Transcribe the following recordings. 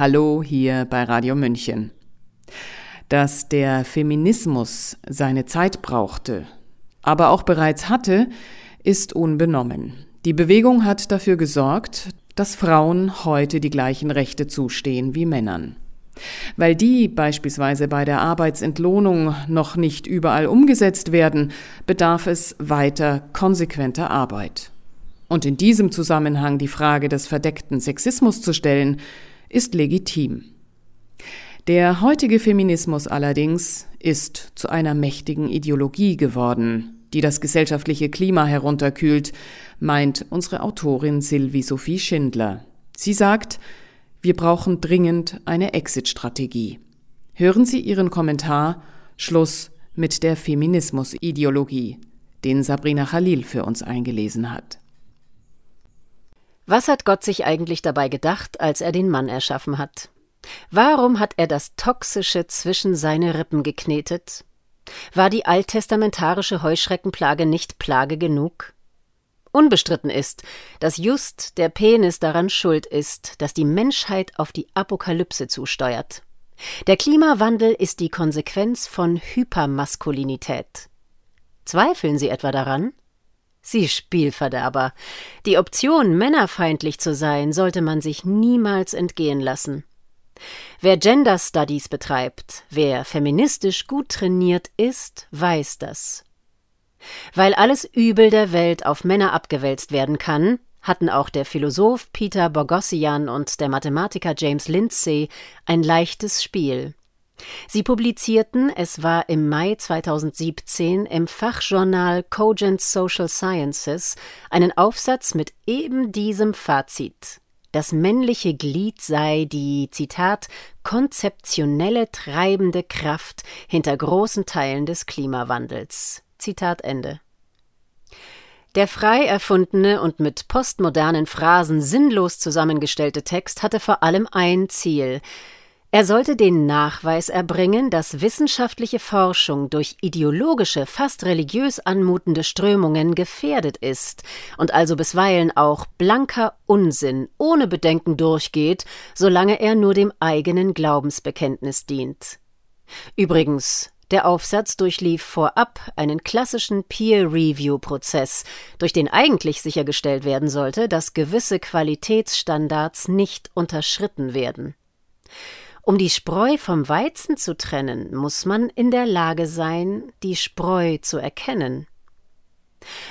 Hallo hier bei Radio München. Dass der Feminismus seine Zeit brauchte, aber auch bereits hatte, ist unbenommen. Die Bewegung hat dafür gesorgt, dass Frauen heute die gleichen Rechte zustehen wie Männern. Weil die beispielsweise bei der Arbeitsentlohnung noch nicht überall umgesetzt werden, bedarf es weiter konsequenter Arbeit. Und in diesem Zusammenhang die Frage des verdeckten Sexismus zu stellen, ist legitim. Der heutige Feminismus allerdings ist zu einer mächtigen Ideologie geworden, die das gesellschaftliche Klima herunterkühlt, meint unsere Autorin Sylvie Sophie Schindler. Sie sagt, wir brauchen dringend eine Exit-Strategie. Hören Sie Ihren Kommentar Schluss mit der Feminismus-Ideologie, den Sabrina Khalil für uns eingelesen hat. Was hat Gott sich eigentlich dabei gedacht, als er den Mann erschaffen hat? Warum hat er das Toxische zwischen seine Rippen geknetet? War die alttestamentarische Heuschreckenplage nicht Plage genug? Unbestritten ist, dass just der Penis daran schuld ist, dass die Menschheit auf die Apokalypse zusteuert. Der Klimawandel ist die Konsequenz von Hypermaskulinität. Zweifeln Sie etwa daran? Sie Spielverderber. Die Option, männerfeindlich zu sein, sollte man sich niemals entgehen lassen. Wer Gender Studies betreibt, wer feministisch gut trainiert ist, weiß das. Weil alles Übel der Welt auf Männer abgewälzt werden kann, hatten auch der Philosoph Peter Boghossian und der Mathematiker James Lindsay ein leichtes Spiel. Sie publizierten, es war im Mai 2017, im Fachjournal Cogent Social Sciences einen Aufsatz mit eben diesem Fazit. Das männliche Glied sei die, Zitat, konzeptionelle treibende Kraft hinter großen Teilen des Klimawandels. Zitat Ende. Der frei erfundene und mit postmodernen Phrasen sinnlos zusammengestellte Text hatte vor allem ein Ziel, er sollte den Nachweis erbringen, dass wissenschaftliche Forschung durch ideologische, fast religiös anmutende Strömungen gefährdet ist und also bisweilen auch blanker Unsinn ohne Bedenken durchgeht, solange er nur dem eigenen Glaubensbekenntnis dient. Übrigens, der Aufsatz durchlief vorab einen klassischen Peer-Review-Prozess, durch den eigentlich sichergestellt werden sollte, dass gewisse Qualitätsstandards nicht unterschritten werden. Um die Spreu vom Weizen zu trennen, muss man in der Lage sein, die Spreu zu erkennen.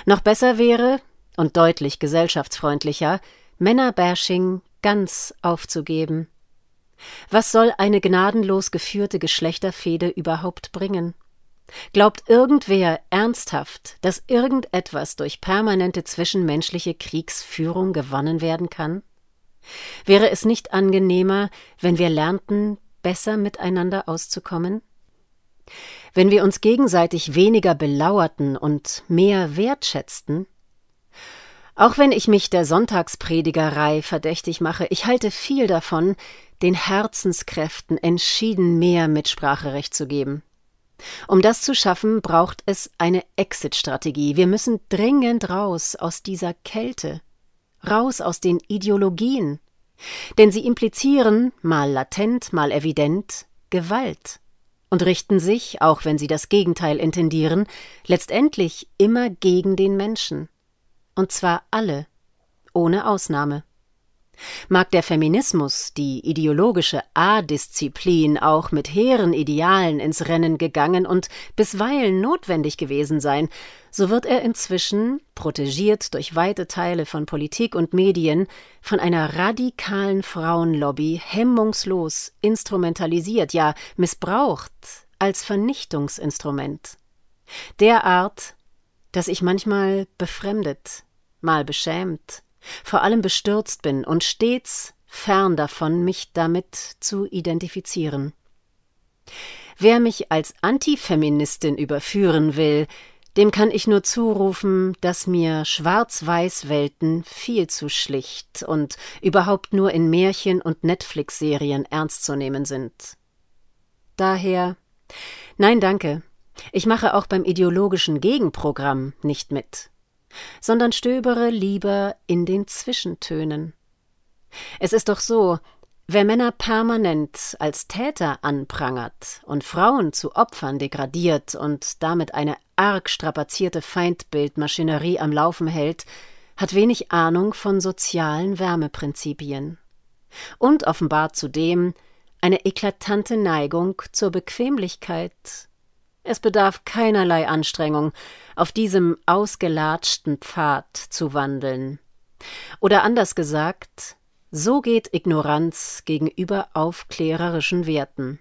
Noch besser wäre, und deutlich gesellschaftsfreundlicher, Männerbashing ganz aufzugeben. Was soll eine gnadenlos geführte Geschlechterfehde überhaupt bringen? Glaubt irgendwer ernsthaft, dass irgendetwas durch permanente zwischenmenschliche Kriegsführung gewonnen werden kann? Wäre es nicht angenehmer, wenn wir lernten, besser miteinander auszukommen? Wenn wir uns gegenseitig weniger belauerten und mehr wertschätzten? Auch wenn ich mich der Sonntagspredigerei verdächtig mache, ich halte viel davon, den Herzenskräften entschieden mehr Mitspracherecht zu geben. Um das zu schaffen, braucht es eine Exit-Strategie. Wir müssen dringend raus aus dieser Kälte raus aus den Ideologien, denn sie implizieren, mal latent, mal evident, Gewalt und richten sich, auch wenn sie das Gegenteil intendieren, letztendlich immer gegen den Menschen. Und zwar alle, ohne Ausnahme. Mag der Feminismus, die ideologische A-Disziplin, auch mit hehren Idealen ins Rennen gegangen und bisweilen notwendig gewesen sein, so wird er inzwischen, protegiert durch weite Teile von Politik und Medien, von einer radikalen Frauenlobby hemmungslos instrumentalisiert, ja missbraucht als Vernichtungsinstrument. Derart, dass ich manchmal befremdet, mal beschämt, vor allem bestürzt bin und stets fern davon, mich damit zu identifizieren. Wer mich als Antifeministin überführen will, dem kann ich nur zurufen, dass mir Schwarz-Weiß-Welten viel zu schlicht und überhaupt nur in Märchen und Netflix-Serien ernst zu nehmen sind. Daher Nein, danke. Ich mache auch beim ideologischen Gegenprogramm nicht mit sondern stöbere lieber in den Zwischentönen. Es ist doch so, Wer Männer permanent als Täter anprangert und Frauen zu Opfern degradiert und damit eine arg strapazierte Feindbildmaschinerie am Laufen hält, hat wenig Ahnung von sozialen Wärmeprinzipien und offenbart zudem eine eklatante Neigung zur Bequemlichkeit. Es bedarf keinerlei Anstrengung, auf diesem ausgelatschten Pfad zu wandeln. Oder anders gesagt, so geht Ignoranz gegenüber aufklärerischen Werten.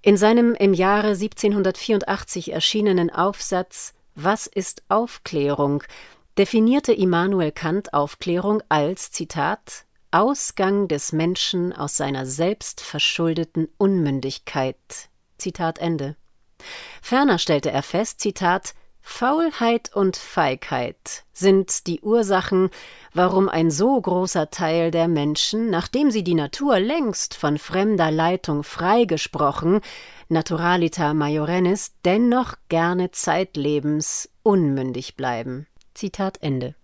In seinem im Jahre 1784 erschienenen Aufsatz Was ist Aufklärung definierte Immanuel Kant Aufklärung als Zitat Ausgang des Menschen aus seiner selbstverschuldeten Unmündigkeit. Zitat Ende. Ferner stellte er fest, Zitat Faulheit und Feigheit sind die Ursachen, warum ein so großer Teil der Menschen, nachdem sie die Natur längst von fremder Leitung freigesprochen, naturalita majorennis, dennoch gerne zeitlebens unmündig bleiben. Zitat Ende.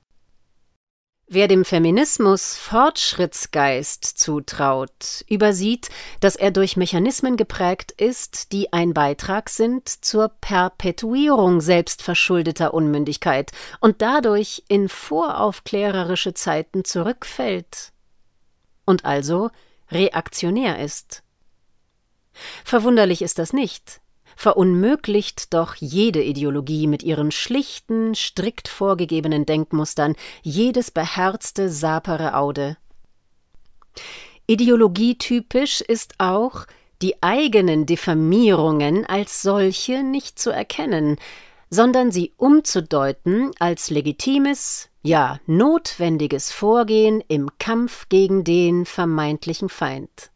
Wer dem Feminismus Fortschrittsgeist zutraut, übersieht, dass er durch Mechanismen geprägt ist, die ein Beitrag sind zur Perpetuierung selbstverschuldeter Unmündigkeit und dadurch in voraufklärerische Zeiten zurückfällt und also reaktionär ist. Verwunderlich ist das nicht, verunmöglicht doch jede Ideologie mit ihren schlichten, strikt vorgegebenen Denkmustern jedes beherzte sapere Aude. Ideologietypisch ist auch, die eigenen Diffamierungen als solche nicht zu erkennen, sondern sie umzudeuten als legitimes, ja notwendiges Vorgehen im Kampf gegen den vermeintlichen Feind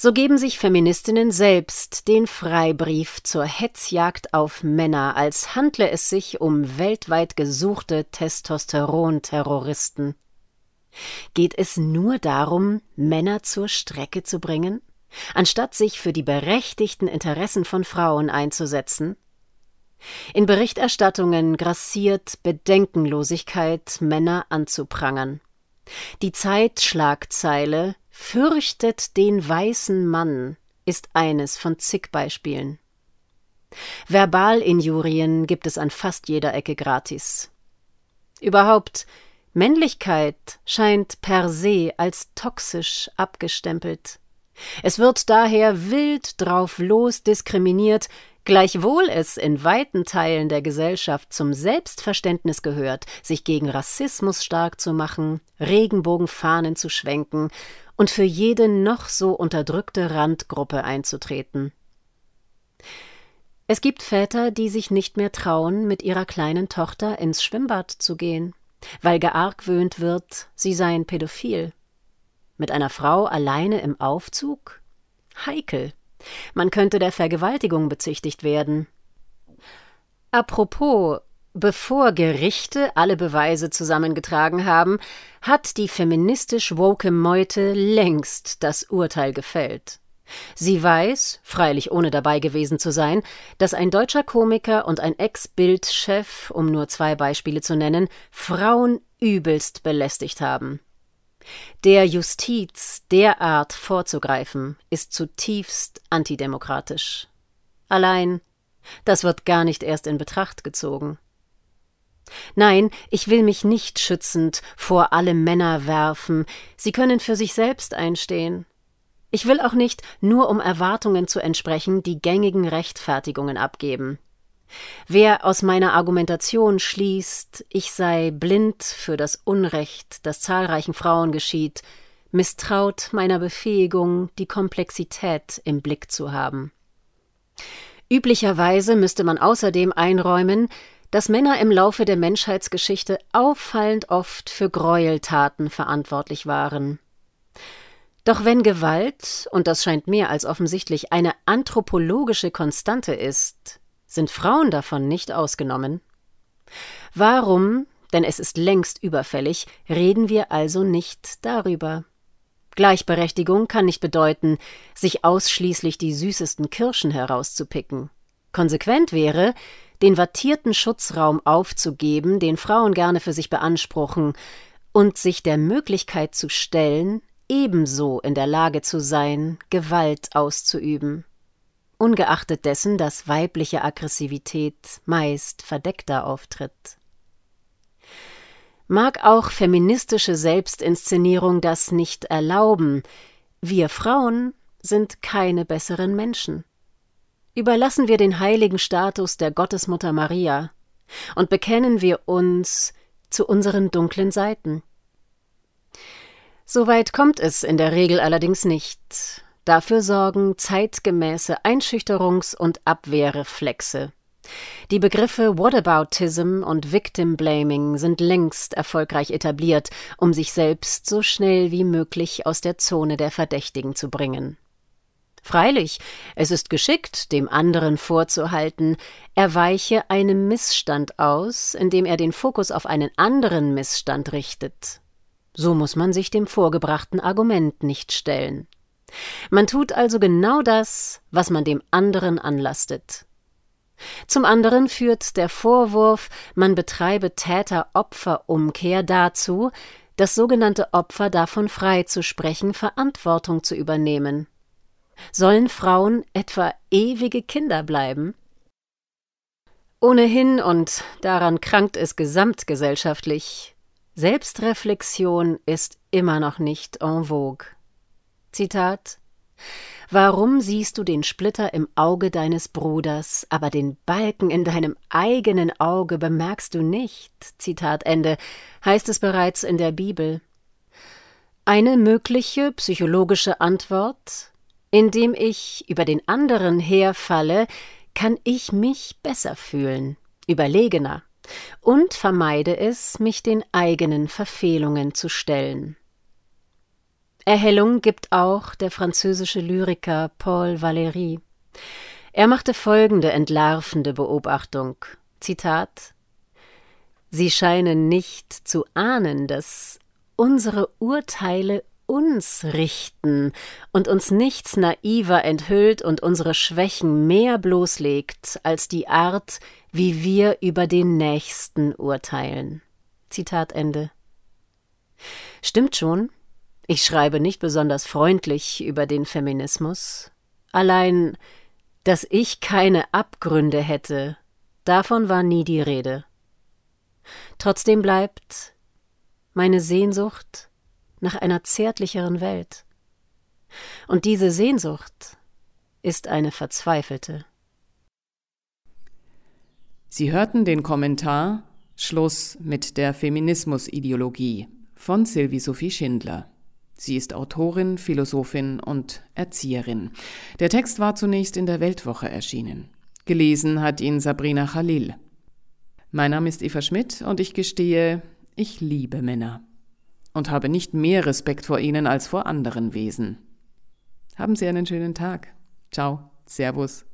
so geben sich Feministinnen selbst den Freibrief zur Hetzjagd auf Männer, als handle es sich um weltweit gesuchte Testosteron-Terroristen. Geht es nur darum, Männer zur Strecke zu bringen, anstatt sich für die berechtigten Interessen von Frauen einzusetzen? In Berichterstattungen grassiert Bedenkenlosigkeit, Männer anzuprangern. Die Zeitschlagzeile Fürchtet den weißen Mann ist eines von zig Beispielen. Verbalinjurien gibt es an fast jeder Ecke gratis. Überhaupt, Männlichkeit scheint per se als toxisch abgestempelt. Es wird daher wild drauf los diskriminiert, gleichwohl es in weiten Teilen der Gesellschaft zum Selbstverständnis gehört, sich gegen Rassismus stark zu machen, Regenbogenfahnen zu schwenken und für jede noch so unterdrückte Randgruppe einzutreten. Es gibt Väter, die sich nicht mehr trauen, mit ihrer kleinen Tochter ins Schwimmbad zu gehen, weil geargwöhnt wird, sie seien pädophil. Mit einer Frau alleine im Aufzug? Heikel. Man könnte der Vergewaltigung bezichtigt werden. Apropos, bevor Gerichte alle Beweise zusammengetragen haben, hat die feministisch woke Meute längst das Urteil gefällt. Sie weiß, freilich ohne dabei gewesen zu sein, dass ein deutscher Komiker und ein Ex-Bild-Chef, um nur zwei Beispiele zu nennen, Frauen übelst belästigt haben. Der Justiz derart vorzugreifen, ist zutiefst antidemokratisch. Allein, das wird gar nicht erst in Betracht gezogen. Nein, ich will mich nicht schützend vor alle Männer werfen, sie können für sich selbst einstehen. Ich will auch nicht, nur um Erwartungen zu entsprechen, die gängigen Rechtfertigungen abgeben. Wer aus meiner Argumentation schließt, ich sei blind für das Unrecht, das zahlreichen Frauen geschieht, misstraut meiner Befähigung, die Komplexität im Blick zu haben. Üblicherweise müsste man außerdem einräumen, dass Männer im Laufe der Menschheitsgeschichte auffallend oft für Gräueltaten verantwortlich waren. Doch wenn Gewalt, und das scheint mehr als offensichtlich, eine anthropologische Konstante ist, sind Frauen davon nicht ausgenommen? Warum, denn es ist längst überfällig, reden wir also nicht darüber? Gleichberechtigung kann nicht bedeuten, sich ausschließlich die süßesten Kirschen herauszupicken. Konsequent wäre, den wattierten Schutzraum aufzugeben, den Frauen gerne für sich beanspruchen, und sich der Möglichkeit zu stellen, ebenso in der Lage zu sein, Gewalt auszuüben, ungeachtet dessen, dass weibliche Aggressivität meist verdeckter auftritt. Mag auch feministische Selbstinszenierung das nicht erlauben, wir Frauen sind keine besseren Menschen. Überlassen wir den heiligen Status der Gottesmutter Maria und bekennen wir uns zu unseren dunklen Seiten. Soweit kommt es in der Regel allerdings nicht. Dafür sorgen zeitgemäße Einschüchterungs- und Abwehrreflexe. Die Begriffe Whataboutism und Victim Blaming sind längst erfolgreich etabliert, um sich selbst so schnell wie möglich aus der Zone der Verdächtigen zu bringen. Freilich, es ist geschickt, dem anderen vorzuhalten, er weiche einem Missstand aus, indem er den Fokus auf einen anderen Missstand richtet. So muss man sich dem vorgebrachten Argument nicht stellen. Man tut also genau das, was man dem anderen anlastet. Zum anderen führt der Vorwurf, man betreibe Täter-Opfer-Umkehr dazu, das sogenannte Opfer davon frei zu sprechen, Verantwortung zu übernehmen. Sollen Frauen etwa ewige Kinder bleiben? Ohnehin, und daran krankt es gesamtgesellschaftlich, Selbstreflexion ist immer noch nicht en vogue. Zitat Warum siehst du den Splitter im Auge deines Bruders, aber den Balken in deinem eigenen Auge bemerkst du nicht? Zitat Ende, heißt es bereits in der Bibel. Eine mögliche psychologische Antwort indem ich über den anderen herfalle, kann ich mich besser fühlen, überlegener, und vermeide es, mich den eigenen Verfehlungen zu stellen. Erhellung gibt auch der französische Lyriker Paul Valéry. Er machte folgende entlarvende Beobachtung: Zitat Sie scheinen nicht zu ahnen, dass unsere Urteile uns richten und uns nichts naiver enthüllt und unsere Schwächen mehr bloßlegt als die Art, wie wir über den Nächsten urteilen. Zitat Ende. Stimmt schon, ich schreibe nicht besonders freundlich über den Feminismus. Allein, dass ich keine Abgründe hätte, davon war nie die Rede. Trotzdem bleibt meine Sehnsucht nach einer zärtlicheren Welt. Und diese Sehnsucht ist eine verzweifelte. Sie hörten den Kommentar Schluss mit der Feminismusideologie von Sylvie Sophie Schindler. Sie ist Autorin, Philosophin und Erzieherin. Der Text war zunächst in der Weltwoche erschienen. Gelesen hat ihn Sabrina Khalil. Mein Name ist Eva Schmidt und ich gestehe, ich liebe Männer und habe nicht mehr Respekt vor ihnen als vor anderen Wesen. Haben Sie einen schönen Tag. Ciao, Servus.